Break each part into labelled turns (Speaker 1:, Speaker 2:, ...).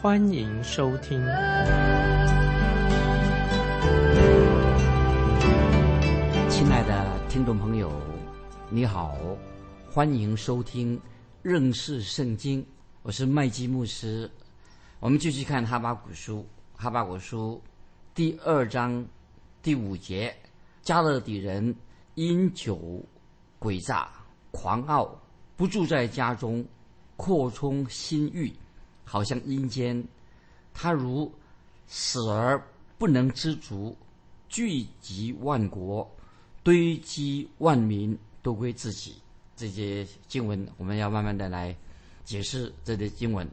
Speaker 1: 欢迎收听。
Speaker 2: 亲爱的听众朋友，你好，欢迎收听认识圣经，我是麦基牧师。我们继续看哈巴古书，哈巴古书第二章第五节，加勒底人。因酒诡诈、狂傲，不住在家中，扩充心欲，好像阴间。他如死而不能知足，聚集万国，堆积万民，都归自己。这些经文，我们要慢慢的来解释这些经文。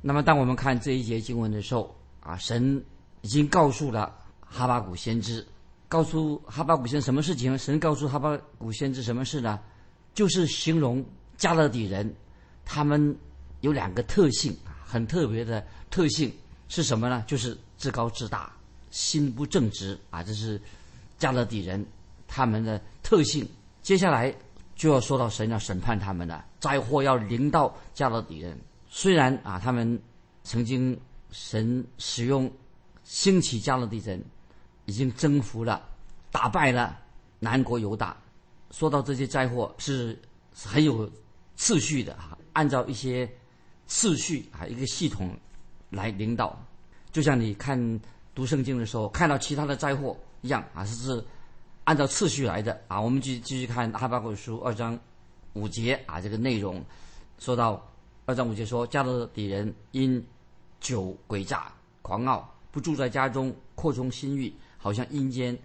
Speaker 2: 那么，当我们看这一节经文的时候，啊，神已经告诉了哈巴谷先知。告诉哈巴古先什么事情？神告诉哈巴古先知什么事呢？就是形容加勒底人，他们有两个特性，很特别的特性是什么呢？就是自高自大，心不正直啊！这是加勒底人他们的特性。接下来就要说到神要审判他们了，灾祸要临到加勒底人。虽然啊，他们曾经神使用兴起加勒底人。已经征服了，打败了南国犹大。说到这些灾祸是很有次序的哈，按照一些次序啊一个系统来领导。就像你看读圣经的时候看到其他的灾祸一样啊，是是按照次序来的啊。我们继继续看哈巴谷书二章五节啊，这个内容说到二章五节说，加勒底人因酒诡诈狂傲，不住在家中，扩充心欲。好像阴间，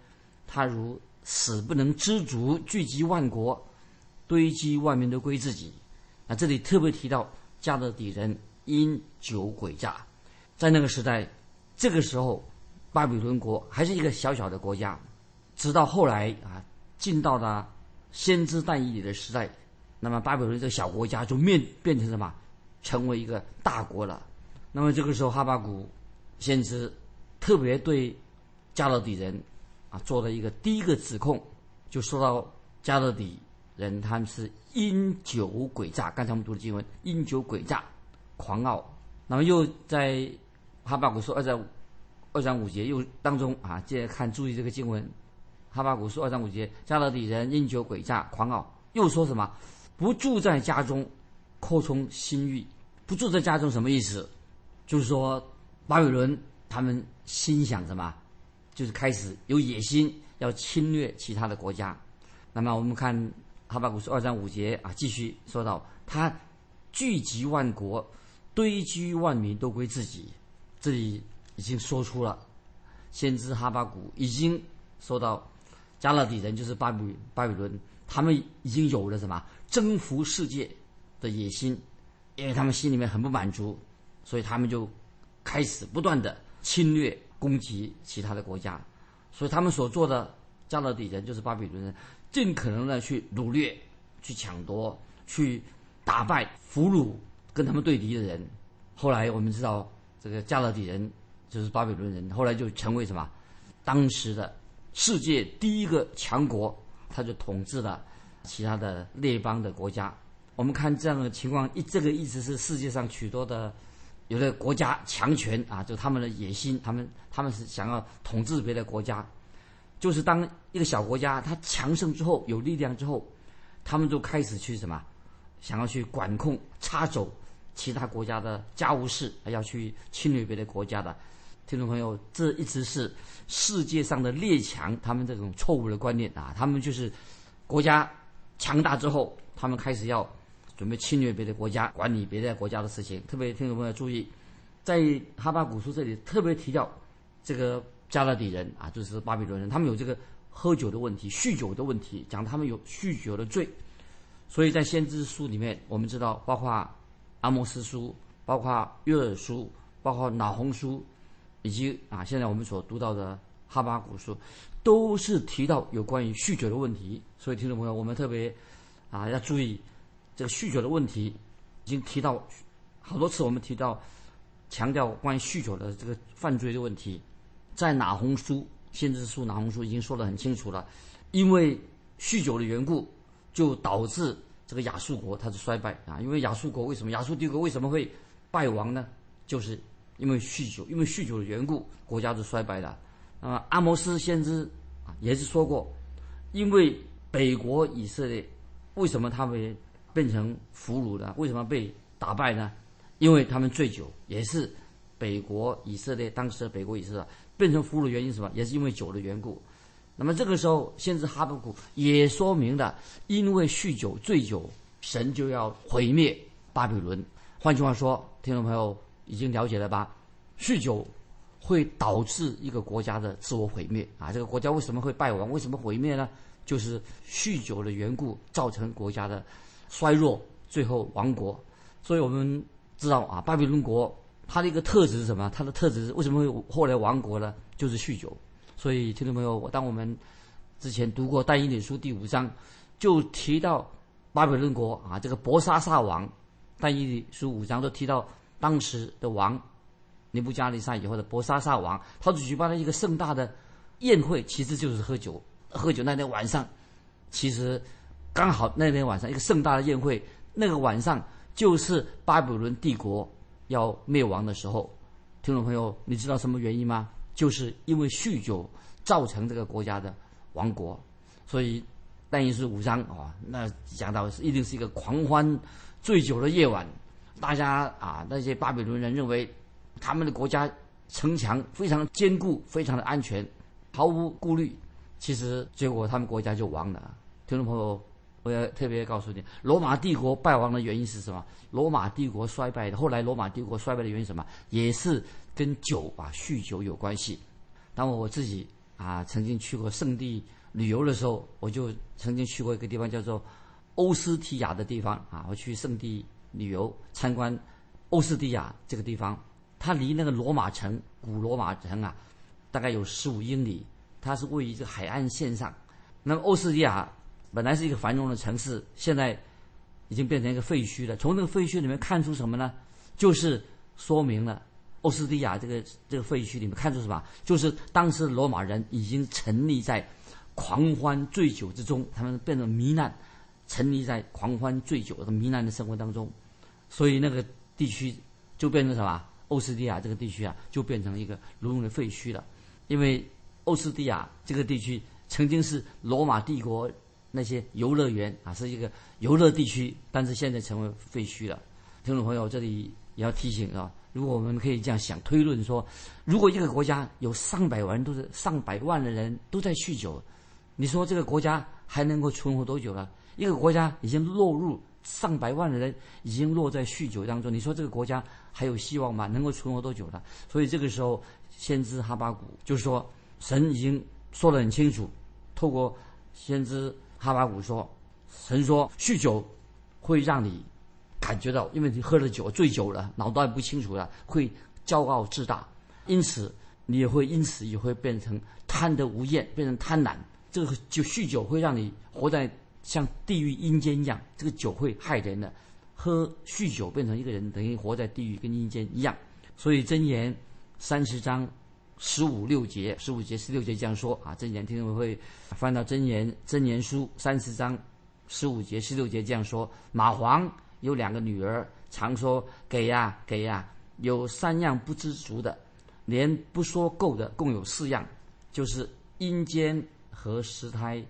Speaker 2: 他如死不能知足，聚集万国，堆积万民都归自己。那这里特别提到加勒底人因酒鬼诈，在那个时代，这个时候巴比伦国还是一个小小的国家，直到后来啊，进到了先知但以理的时代，那么巴比伦这个小国家就面变成什么？成为一个大国了。那么这个时候哈巴谷先知特别对。加勒底人，啊，做了一个第一个指控，就说到加勒底人他们是因酒诡诈。刚才我们读的经文，因酒诡诈、狂傲。那么又在哈巴谷书二章二章五节又当中啊，接着看注意这个经文，哈巴谷书二章五节，加勒底人因酒诡诈、狂傲，又说什么？不住在家中，扩充心欲。不住在家中什么意思？就是说巴比伦他们心想什么？就是开始有野心，要侵略其他的国家。那么我们看哈巴古书二章五节啊，继续说到他聚集万国，堆积万民，都归自己。这里已经说出了，先知哈巴古已经说到加勒底人就是巴比巴比伦，他们已经有了什么征服世界的野心，因为他们心里面很不满足，所以他们就开始不断的侵略。攻击其他的国家，所以他们所做的加勒底人就是巴比伦人，尽可能的去掳掠、去抢夺、去打败、俘虏跟他们对敌的人。后来我们知道，这个加勒底人就是巴比伦人，后来就成为什么？当时的世界第一个强国，他就统治了其他的列邦的国家。我们看这样的情况，一这个意思是世界上许多的。有的国家强权啊，就他们的野心，他们他们是想要统治别的国家，就是当一个小国家它强盛之后，有力量之后，他们就开始去什么，想要去管控、插手其他国家的家务事，要去侵略别的国家的。听众朋友，这一直是世界上的列强他们这种错误的观念啊，他们就是国家强大之后，他们开始要。准备侵略别的国家，管理别的国家的事情。特别听众朋友注意，在哈巴古书这里特别提到这个加勒底人啊，就是巴比伦人，他们有这个喝酒的问题、酗酒的问题，讲他们有酗酒的罪。所以在先知书里面，我们知道，包括阿摩斯书、包括约尔书、包括老红书，以及啊现在我们所读到的哈巴古书，都是提到有关于酗酒的问题。所以听众朋友，我们特别啊要注意这个酗酒的问题，已经提到好多次，我们提到强调关于酗酒的这个犯罪的问题，在哪红书先知书哪红书已经说得很清楚了，因为酗酒的缘故，就导致这个亚述国它的衰败啊。因为亚述国为什么亚述帝国为什么会败亡呢？就是因为酗酒，因为酗酒的缘故，国家是衰败的。那么阿摩斯先知啊也是说过，因为北国以色列为什么他们变成俘虏呢？为什么被打败呢？因为他们醉酒，也是北国以色列当时的北国以色列变成俘虏原因是什么？也是因为酒的缘故。那么这个时候，先知哈巴谷也说明了，因为酗酒醉酒，神就要毁灭巴比伦。换句话说，听众朋友。已经了解了吧？酗酒会导致一个国家的自我毁灭啊！这个国家为什么会败亡？为什么毁灭呢？就是酗酒的缘故造成国家的衰弱，最后亡国。所以我们知道啊，巴比伦国它的一个特质是什么？它的特质是为什么会后来亡国呢？就是酗酒。所以听众朋友，当我们之前读过《但以理书》第五章，就提到巴比伦国啊，这个伯沙撒王，《但以理书》五章都提到。当时的王尼布加利沙以后的伯沙撒王，他举办了一个盛大的宴会，其实就是喝酒。喝酒那天晚上，其实刚好那天晚上一个盛大的宴会，那个晚上就是巴比伦帝国要灭亡的时候。听众朋友，你知道什么原因吗？就是因为酗酒造成这个国家的亡国。所以但也是五章啊，那讲到一定是一个狂欢醉酒的夜晚。大家啊，那些巴比伦人认为，他们的国家城墙非常坚固，非常的安全，毫无顾虑。其实结果他们国家就亡了。听众朋友，我要特别告诉你，罗马帝国败亡的原因是什么？罗马帝国衰败的，后来罗马帝国衰败的原因什么？也是跟酒啊，酗酒有关系。当我自己啊曾经去过圣地旅游的时候，我就曾经去过一个地方叫做欧斯提亚的地方啊，我去圣地。旅游参观欧斯提亚这个地方，它离那个罗马城古罗马城啊，大概有十五英里。它是位于这个海岸线上。那么欧斯提亚本来是一个繁荣的城市，现在已经变成一个废墟了。从那个废墟里面看出什么呢？就是说明了欧斯蒂亚这个这个废墟里面看出什么？就是当时罗马人已经沉溺在狂欢醉酒之中，他们变成糜烂。沉溺在狂欢醉酒的糜烂的生活当中，所以那个地区就变成什么？欧斯蒂亚这个地区啊，就变成一个如的废墟了。因为欧斯蒂亚这个地区曾经是罗马帝国那些游乐园啊，是一个游乐地区，但是现在成为废墟了。听众朋友，这里也要提醒啊，如果我们可以这样想推论说，如果一个国家有上百万都是上百万的人都在酗酒，你说这个国家还能够存活多久了？一个国家已经落入上百万的人已经落在酗酒当中，你说这个国家还有希望吗？能够存活多久了？所以这个时候，先知哈巴谷就是说，神已经说得很清楚，透过先知哈巴谷说，神说酗酒会让你感觉到，因为你喝了酒醉酒了，脑袋不清楚了，会骄傲自大，因此你也会因此也会变成贪得无厌，变成贪婪。这个就酗酒会让你活在。像地狱阴间一样，这个酒会害人的。喝酗酒变成一个人，等于活在地狱跟阴间一样。所以真言三十章十五六节、十五节、十六节这样说啊。真言听众会翻到真言真言书三十章十五节、十六节这样说：马黄有两个女儿，常说给呀给呀，有三样不知足的，连不说够的共有四样，就是阴间和石胎。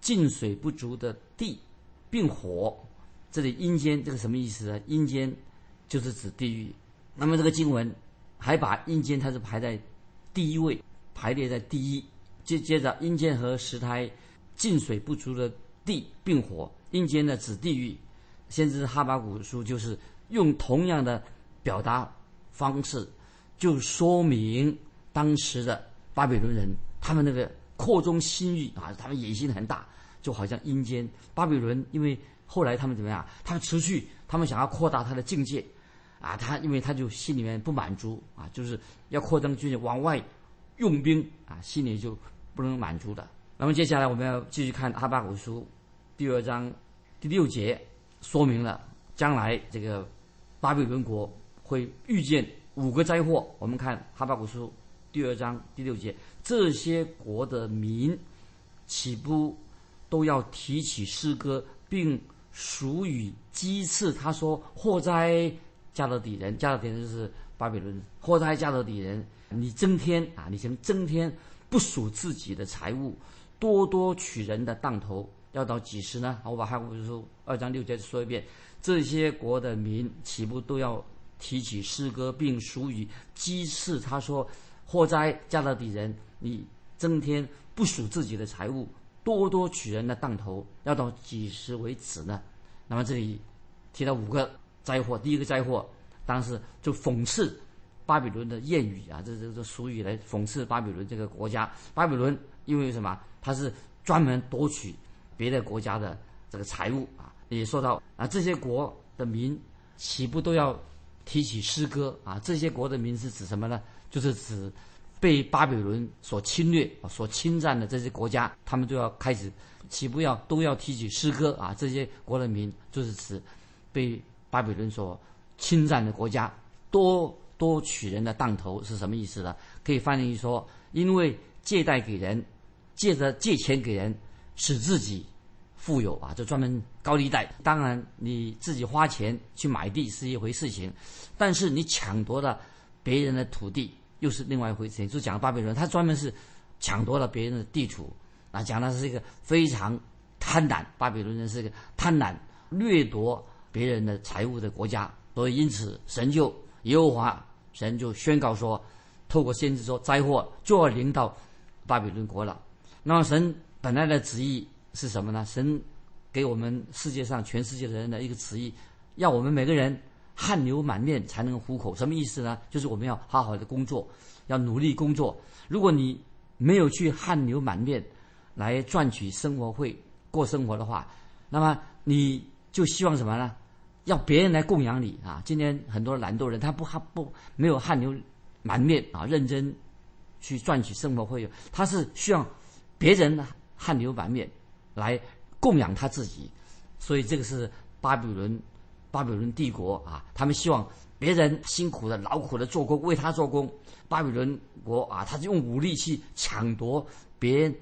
Speaker 2: 进水不足的地，并火，这里阴间这个什么意思呢？阴间就是指地狱。那么这个经文还把阴间它是排在第一位，排列在第一。接接着阴间和石胎进水不足的地并火，阴间呢指地狱。先知哈巴古书就是用同样的表达方式，就说明当时的巴比伦人他们那个。扩充心欲啊，他们野心很大，就好像阴间巴比伦，因为后来他们怎么样？他们持续，他们想要扩大他的境界，啊，他因为他就心里面不满足啊，就是要扩张军力往外用兵啊，心里就不能满足的。那么接下来我们要继续看哈巴古书第二章第六节，说明了将来这个巴比伦国会遇见五个灾祸。我们看哈巴古书第二章第六节，这些国的民岂不都要提起诗歌，并属于讥刺？他说：“祸灾，加勒底人！加勒底人就是巴比伦。祸哉，加勒底人！你增添啊，你曾增添不属自己的财物。”多多取人的当头，要到几时呢？我把《汉古书》二章六节说一遍：这些国的民岂不都要提起诗歌，并属于讥刺？他说：“祸灾，加勒底人！你增添不属自己的财物，多多取人的当头，要到几时为止呢？”那么这里提到五个灾祸，第一个灾祸当时就讽刺巴比伦的谚语啊，这这这俗语来讽刺巴比伦这个国家。巴比伦因为什么？他是专门夺取别的国家的这个财物啊，也说到啊，这些国的民岂不都要提起诗歌啊？这些国的民是指什么呢？就是指被巴比伦所侵略、所侵占的这些国家，他们都要开始岂不要都要提起诗歌啊？这些国的民就是指被巴比伦所侵占的国家，多多取人的当头是什么意思呢？可以翻译说，因为借贷给人。借着借钱给人，使自己富有啊，就专门高利贷。当然，你自己花钱去买地是一回事情，但是你抢夺了别人的土地又是另外一回事情。就讲巴比伦，他专门是抢夺了别人的地图啊，讲的是一个非常贪婪。巴比伦人是一个贪婪、掠夺别人的财物的国家，所以因此神就耶和华神就宣告说，透过先知说，灾祸就要临到巴比伦国了。那么神本来的旨意是什么呢？神给我们世界上全世界的人的一个旨意，要我们每个人汗流满面才能糊口。什么意思呢？就是我们要好好的工作，要努力工作。如果你没有去汗流满面来赚取生活费过生活的话，那么你就希望什么呢？要别人来供养你啊！今天很多懒惰人，他不汗不没有汗流满面啊，认真去赚取生活费用，他是需要。别人汗流满面来供养他自己，所以这个是巴比伦巴比伦帝国啊，他们希望别人辛苦的劳苦的做工为他做工。巴比伦国啊，他就用武力去抢夺别人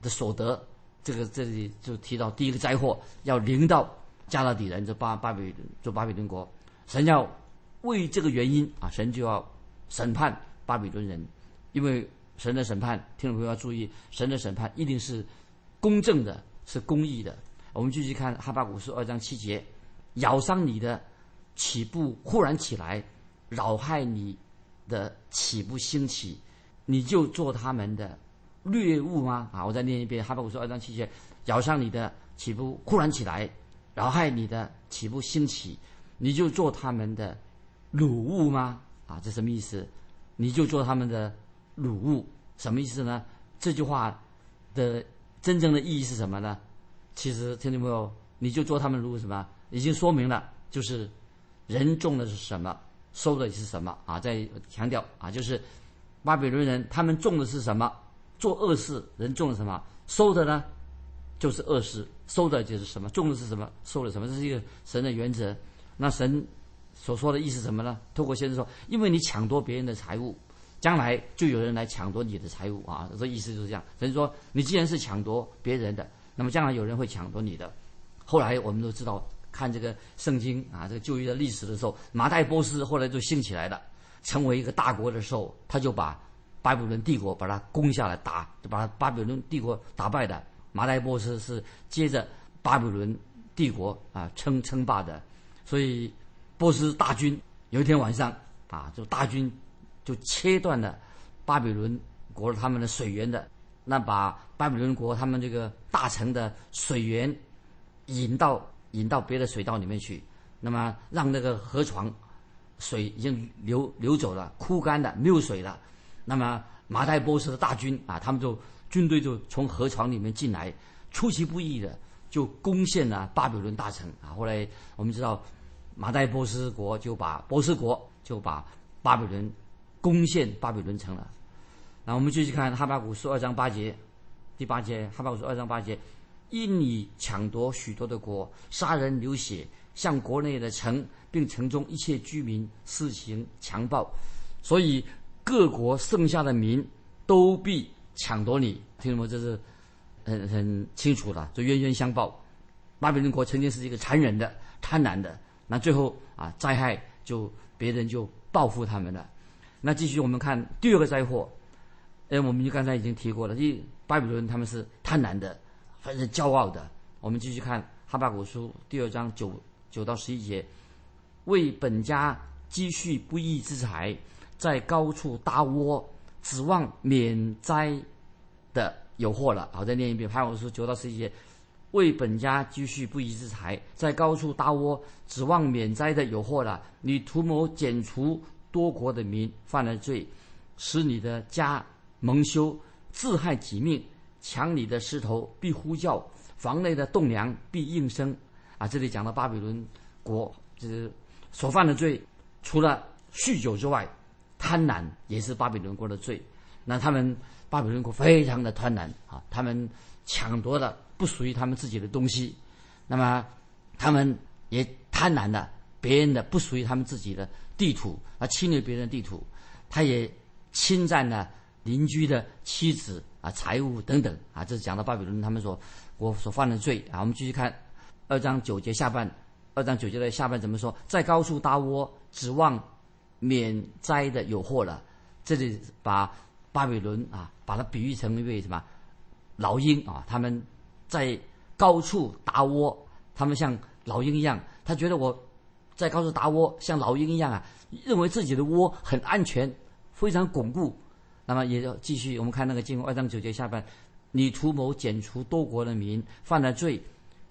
Speaker 2: 的所得。这个这里就提到第一个灾祸要临到加勒底人，这巴巴比伦做巴比伦国，神要为这个原因啊，神就要审判巴比伦人，因为。神的审判，听众朋友要注意，神的审判一定是公正的，是公义的。我们继续看哈巴古书二章七节：咬伤你的，起步忽然起来；扰害你的，起步兴起，你就做他们的掠物吗？啊，我再念一遍哈巴古书二章七节：咬伤你的，起步忽然起来；扰害你的，起步兴起，你就做他们的掳物吗？啊，这什么意思？你就做他们的。掳物什么意思呢？这句话的真正的意义是什么呢？其实听见没有？你就做他们掳什么？已经说明了，就是人种的是什么，收的是什么啊！再强调啊，就是巴比伦人他们种的是什么？做恶事，人种的什么？收的呢，就是恶事，收的就是什么？种的是什么？收的什么？这是一个神的原则。那神所说的意思什么呢？透过先生说，因为你抢夺别人的财物。将来就有人来抢夺你的财物啊！这意思就是这样。所以说，你既然是抢夺别人的，那么将来有人会抢夺你的。后来我们都知道，看这个圣经啊，这个旧约的历史的时候，马代波斯后来就兴起来了，成为一个大国的时候，他就把巴比伦帝国把它攻下来，打就把巴比伦帝国打败的。马代波斯是接着巴比伦帝国啊称称霸的，所以波斯大军有一天晚上啊，就大军。就切断了巴比伦国他们的水源的，那把巴比伦国他们这个大城的水源引到引到别的水道里面去，那么让那个河床水已经流流走了，枯干的没有水了。那么马代波斯的大军啊，他们就军队就从河床里面进来，出其不意的就攻陷了巴比伦大城啊。后来我们知道马代波斯国就把波斯国就把巴比伦攻陷巴比伦城了。那我们继续看哈巴谷书二章八节，第八节哈巴谷书二章八节，因你抢夺许多的国，杀人流血，向国内的城并城中一切居民施行强暴，所以各国剩下的民都必抢夺你。听懂吗？这是很很清楚的，就冤冤相报。巴比伦国曾经是一个残忍的、贪婪的，那最后啊，灾害就别人就报复他们了。那继续我们看第二个灾祸，哎，我们就刚才已经提过了，因为巴比伦他们是贪婪的，还是骄傲的。我们继续看哈巴谷书第二章九九到十一节，为本家积蓄不义之财，在高处搭窝，指望免灾的有祸了。好，再念一遍哈巴谷书九到十一节。为本家积蓄不义之财，在高处搭窝，指望免灾的有祸了。你图谋剪除多国的民，犯了罪，使你的家蒙羞，自害己命。抢你的石头必呼叫，房内的栋梁必应声。啊，这里讲到巴比伦国就是所犯的罪，除了酗酒之外，贪婪也是巴比伦国的罪。那他们巴比伦国非常的贪婪啊，他们抢夺了。不属于他们自己的东西，那么他们也贪婪的别人的不属于他们自己的地土啊，侵略别人的地土，他也侵占了邻居的妻子啊、财物等等啊。这是讲到巴比伦他们所我所犯的罪啊。我们继续看二章九节下半，二章九节的下半怎么说？在高处搭窝，指望免灾的有祸了。这里把巴比伦啊，把它比喻成一位什么老鹰啊，他们。在高处搭窝，他们像老鹰一样，他觉得我在高处搭窝，像老鹰一样啊，认为自己的窝很安全，非常巩固。那么也要继续，我们看那个经文二章九节下半，你图谋剪除多国的民，犯了罪，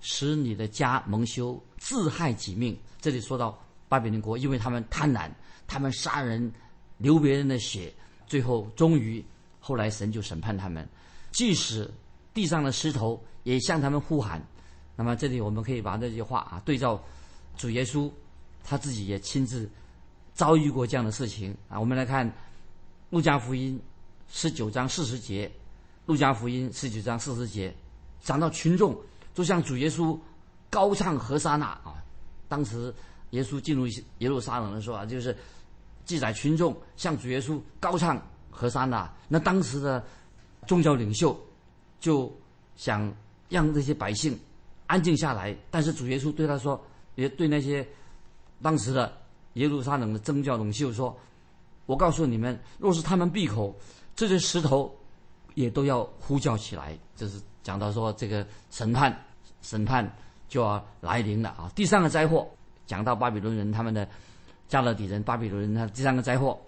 Speaker 2: 使你的家蒙羞，自害己命。这里说到巴比伦国，因为他们贪婪，他们杀人，流别人的血，最后终于后来神就审判他们，即使地上的石头。也向他们呼喊，那么这里我们可以把这句话啊对照主耶稣，他自己也亲自遭遇过这样的事情啊。我们来看路加福音十九章四十节，路加福音十九章四十节讲到群众就像主耶稣高唱何沙那啊。当时耶稣进入耶路撒冷的时候啊，就是记载群众向主耶稣高唱何沙那。那当时的宗教领袖就想。让这些百姓安静下来，但是主耶稣对他说，也对那些当时的耶路撒冷的宗教领袖说：“我告诉你们，若是他们闭口，这些石头也都要呼叫起来。”这是讲到说这个审判，审判就要来临了啊！第三个灾祸讲到巴比伦人他们的加勒底人，巴比伦人他第三个灾祸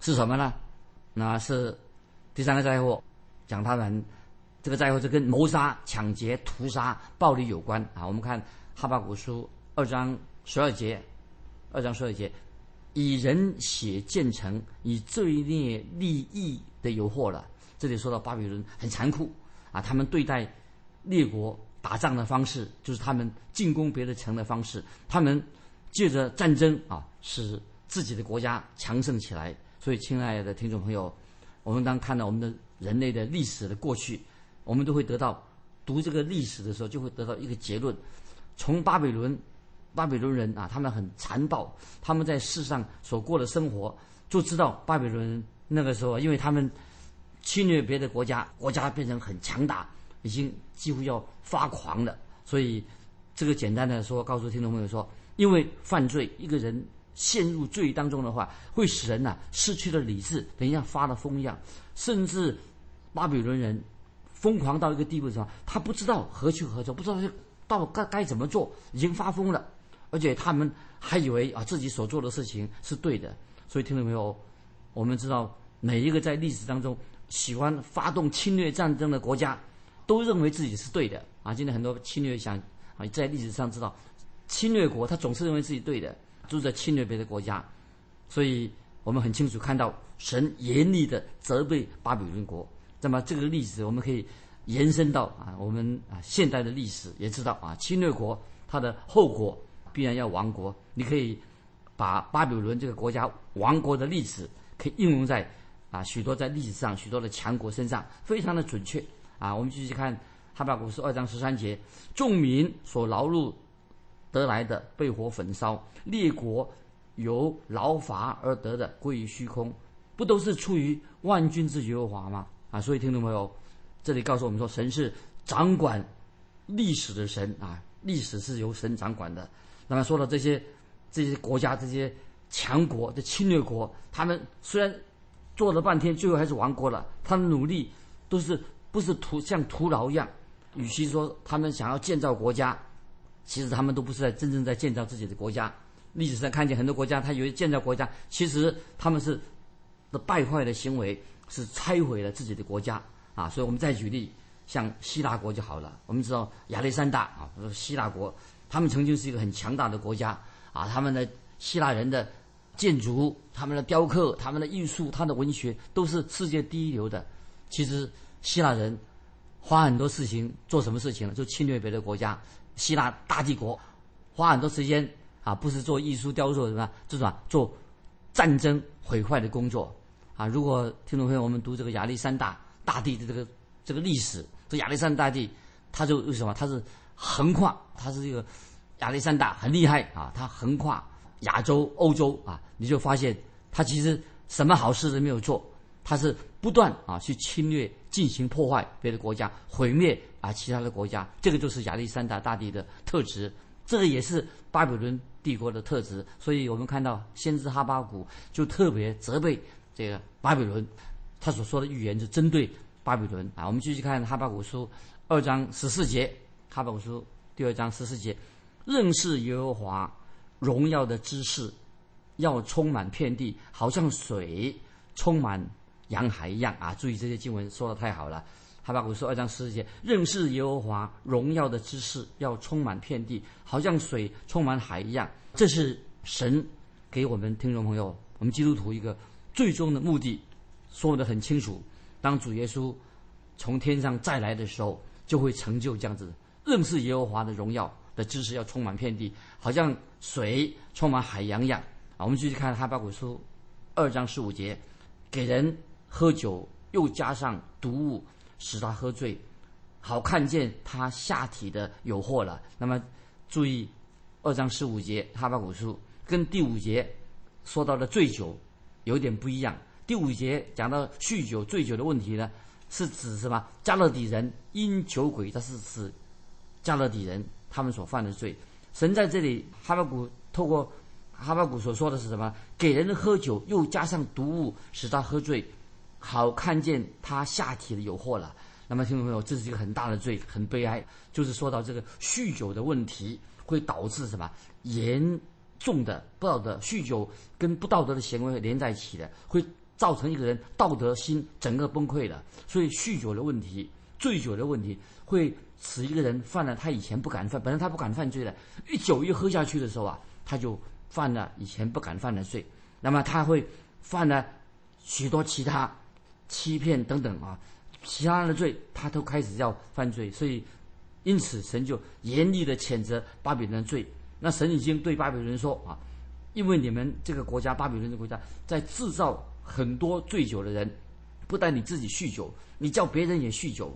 Speaker 2: 是什么呢？那是第三个灾祸讲他们。这个灾祸是跟谋杀、抢劫、屠杀、暴力有关啊！我们看哈巴古书二章十二节，二章十二节，以人血建成，以罪孽立义的有祸了。这里说到巴比伦很残酷啊，他们对待列国打仗的方式，就是他们进攻别的城的方式，他们借着战争啊，使自己的国家强盛起来。所以，亲爱的听众朋友，我们当看到我们的人类的历史的过去。我们都会得到读这个历史的时候，就会得到一个结论：从巴比伦，巴比伦人啊，他们很残暴，他们在世上所过的生活，就知道巴比伦那个时候，因为他们侵略别的国家，国家变成很强大，已经几乎要发狂了。所以，这个简单的说，告诉听众朋友说，因为犯罪，一个人陷入罪当中的话，会使人呐失去了理智，等一下发了疯一样，甚至巴比伦人。疯狂到一个地步，的时候？他不知道何去何从，不知道到该该怎么做，已经发疯了，而且他们还以为啊自己所做的事情是对的。所以听众朋友？我们知道每一个在历史当中喜欢发动侵略战争的国家，都认为自己是对的啊。今天很多侵略想啊，在历史上知道，侵略国他总是认为自己对的，都在侵略别的国家。所以我们很清楚看到神严厉的责备巴比伦国。那么这个历史我们可以延伸到啊，我们啊现代的历史也知道啊，侵略国它的后果必然要亡国。你可以把巴比伦这个国家亡国的历史，可以应用在啊许多在历史上许多的强国身上，非常的准确啊。我们继续看哈巴古书二章十三节：众民所劳碌得来的被火焚烧，列国由劳伐而得的归于虚空，不都是出于万军之耶和华吗？啊，所以听众朋友，这里告诉我们说，神是掌管历史的神啊，历史是由神掌管的。那么说到这些这些国家、这些强国的侵略国，他们虽然做了半天，最后还是亡国了，他们努力都是不是徒像徒劳一样。与其说他们想要建造国家，其实他们都不是在真正在建造自己的国家。历史上看见很多国家，他以为建造国家，其实他们是的败坏的行为。是拆毁了自己的国家啊！所以我们再举例，像希腊国就好了。我们知道亚历山大啊，希腊国，他们曾经是一个很强大的国家啊。他们的希腊人的建筑、他们的雕刻、他们的艺术、他的文学，都是世界第一流的。其实希腊人花很多事情做什么事情呢？就侵略别的国家。希腊大帝国花很多时间啊，不是做艺术雕塑什么，这种做战争毁坏的工作。啊，如果听众朋友我们读这个亚历山大大帝的这个这个历史，这亚历山大帝他就为什么他是横跨，他是这个亚历山大很厉害啊，他横跨亚洲、欧洲啊，你就发现他其实什么好事都没有做，他是不断啊去侵略、进行破坏别的国家，毁灭啊其他的国家，这个就是亚历山大大帝的特质，这个也是巴比伦帝国的特质，所以我们看到先知哈巴谷就特别责备。这个巴比伦，他所说的预言是针对巴比伦啊。我们继续看哈巴古书二章十四节，哈巴古书第二章十四节，认识耶和华荣耀的知识要充满遍地，好像水充满洋海一样啊！注意这些经文说的太好了。哈巴古书二章十四节，认识耶和华荣耀的知识要充满遍地，好像水充满海一样。这是神给我们听众朋友，我们基督徒一个。最终的目的说得很清楚，当主耶稣从天上再来的时候，就会成就这样子认识耶和华的荣耀的知识要充满遍地，好像水充满海洋一样啊！我们继续看哈巴古书二章十五节，给人喝酒又加上毒物，使他喝醉，好看见他下体的有祸了。那么注意二章十五节哈巴古书跟第五节说到的醉酒。有点不一样。第五节讲到酗酒、醉酒的问题呢，是指什么？加勒底人因酒鬼，这是指加勒底人他们所犯的罪。神在这里，哈巴谷透过哈巴谷所说的是什么？给人喝酒，又加上毒物，使他喝醉，好看见他下体的有货了。那么听众朋友，这是一个很大的罪，很悲哀。就是说到这个酗酒的问题，会导致什么？严。重的不道德，酗酒跟不道德的行为连在一起的，会造成一个人道德心整个崩溃的。所以酗酒的问题、醉酒的问题，会使一个人犯了他以前不敢犯，本来他不敢犯罪的，一酒一喝下去的时候啊，他就犯了以前不敢犯的罪。那么他会犯了许多其他欺骗等等啊，其他的罪，他都开始要犯罪。所以，因此神就严厉的谴责巴比伦的罪。那神已经对巴比伦说啊，因为你们这个国家巴比伦的国家在制造很多醉酒的人，不但你自己酗酒，你叫别人也酗酒。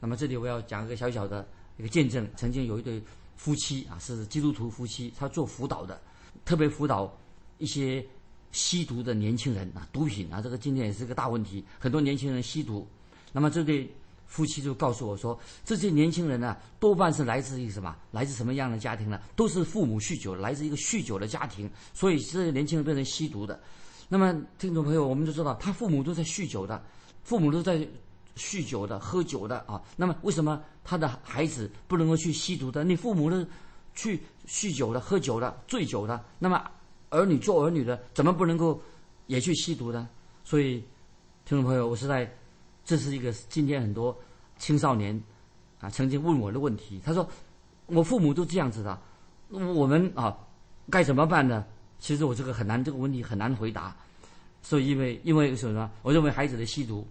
Speaker 2: 那么这里我要讲一个小小的一个见证，曾经有一对夫妻啊，是基督徒夫妻，他做辅导的，特别辅导一些吸毒的年轻人啊，毒品啊，这个今天也是个大问题，很多年轻人吸毒。那么这对。夫妻就告诉我说，这些年轻人呢，多半是来自于什么？来自什么样的家庭呢？都是父母酗酒，来自一个酗酒的家庭，所以这些年轻人变成吸毒的。那么，听众朋友，我们就知道，他父母都在酗酒的，父母都在酗酒的、喝酒的啊。那么，为什么他的孩子不能够去吸毒的？你父母呢，去酗酒的、喝酒的、醉酒的，那么儿女做儿女的，怎么不能够也去吸毒呢？所以，听众朋友，我是在。这是一个今天很多青少年啊曾经问我的问题。他说：“我父母都这样子的，我们啊该怎么办呢？”其实我这个很难，这个问题很难回答。所以因为因为什么？我认为孩子的吸毒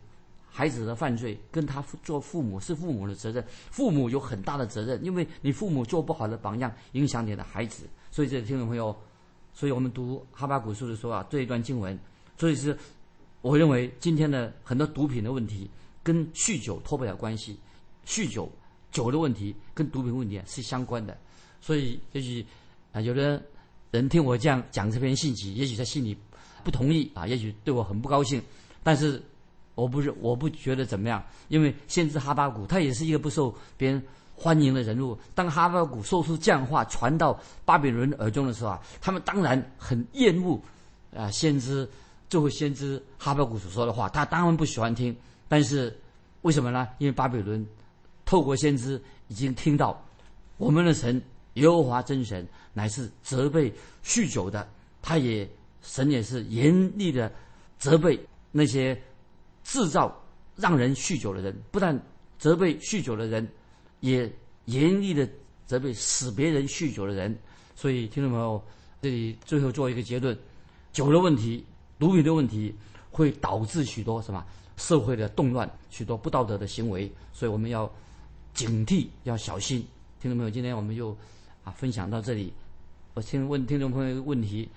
Speaker 2: 孩子的犯罪跟他做父母是父母的责任，父母有很大的责任，因为你父母做不好的榜样，影响你的孩子。所以，这听众朋友，所以我们读哈巴古书的时候啊，这一段经文，所以是我认为今天的很多毒品的问题跟酗酒脱不了关系，酗酒酒的问题跟毒品问题啊是相关的。所以，也许啊，有的人听我这样讲这篇信息，也许他心里不同意啊，也许对我很不高兴，但是。我不是，我不觉得怎么样，因为先知哈巴谷他也是一个不受别人欢迎的人物。当哈巴谷说出这样话传到巴比伦耳中的时候啊，他们当然很厌恶啊，先知这位先知哈巴谷所说的话，他当然不喜欢听。但是为什么呢？因为巴比伦透过先知已经听到我们的神耶和华真神乃是责备酗酒的，他也神也是严厉的责备那些。制造让人酗酒的人，不但责备酗酒的人，也严厉的责备使别人酗酒的人。所以，听众朋友，这里最后做一个结论：酒的问题、毒品的问题，会导致许多什么社会的动乱，许多不道德的行为。所以，我们要警惕，要小心。听众朋友，今天我们就啊分享到这里。我先问听众朋友一个问题：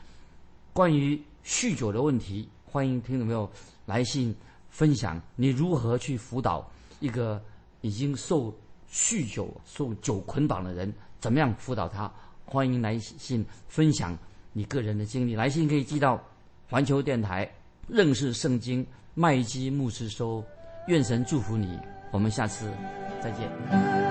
Speaker 2: 关于酗酒的问题，欢迎听众朋友来信。分享你如何去辅导一个已经受酗酒、受酒捆绑的人，怎么样辅导他？欢迎来信分享你个人的经历。来信可以寄到环球电台认识圣经麦基牧师收。愿神祝福你，我们下次再见。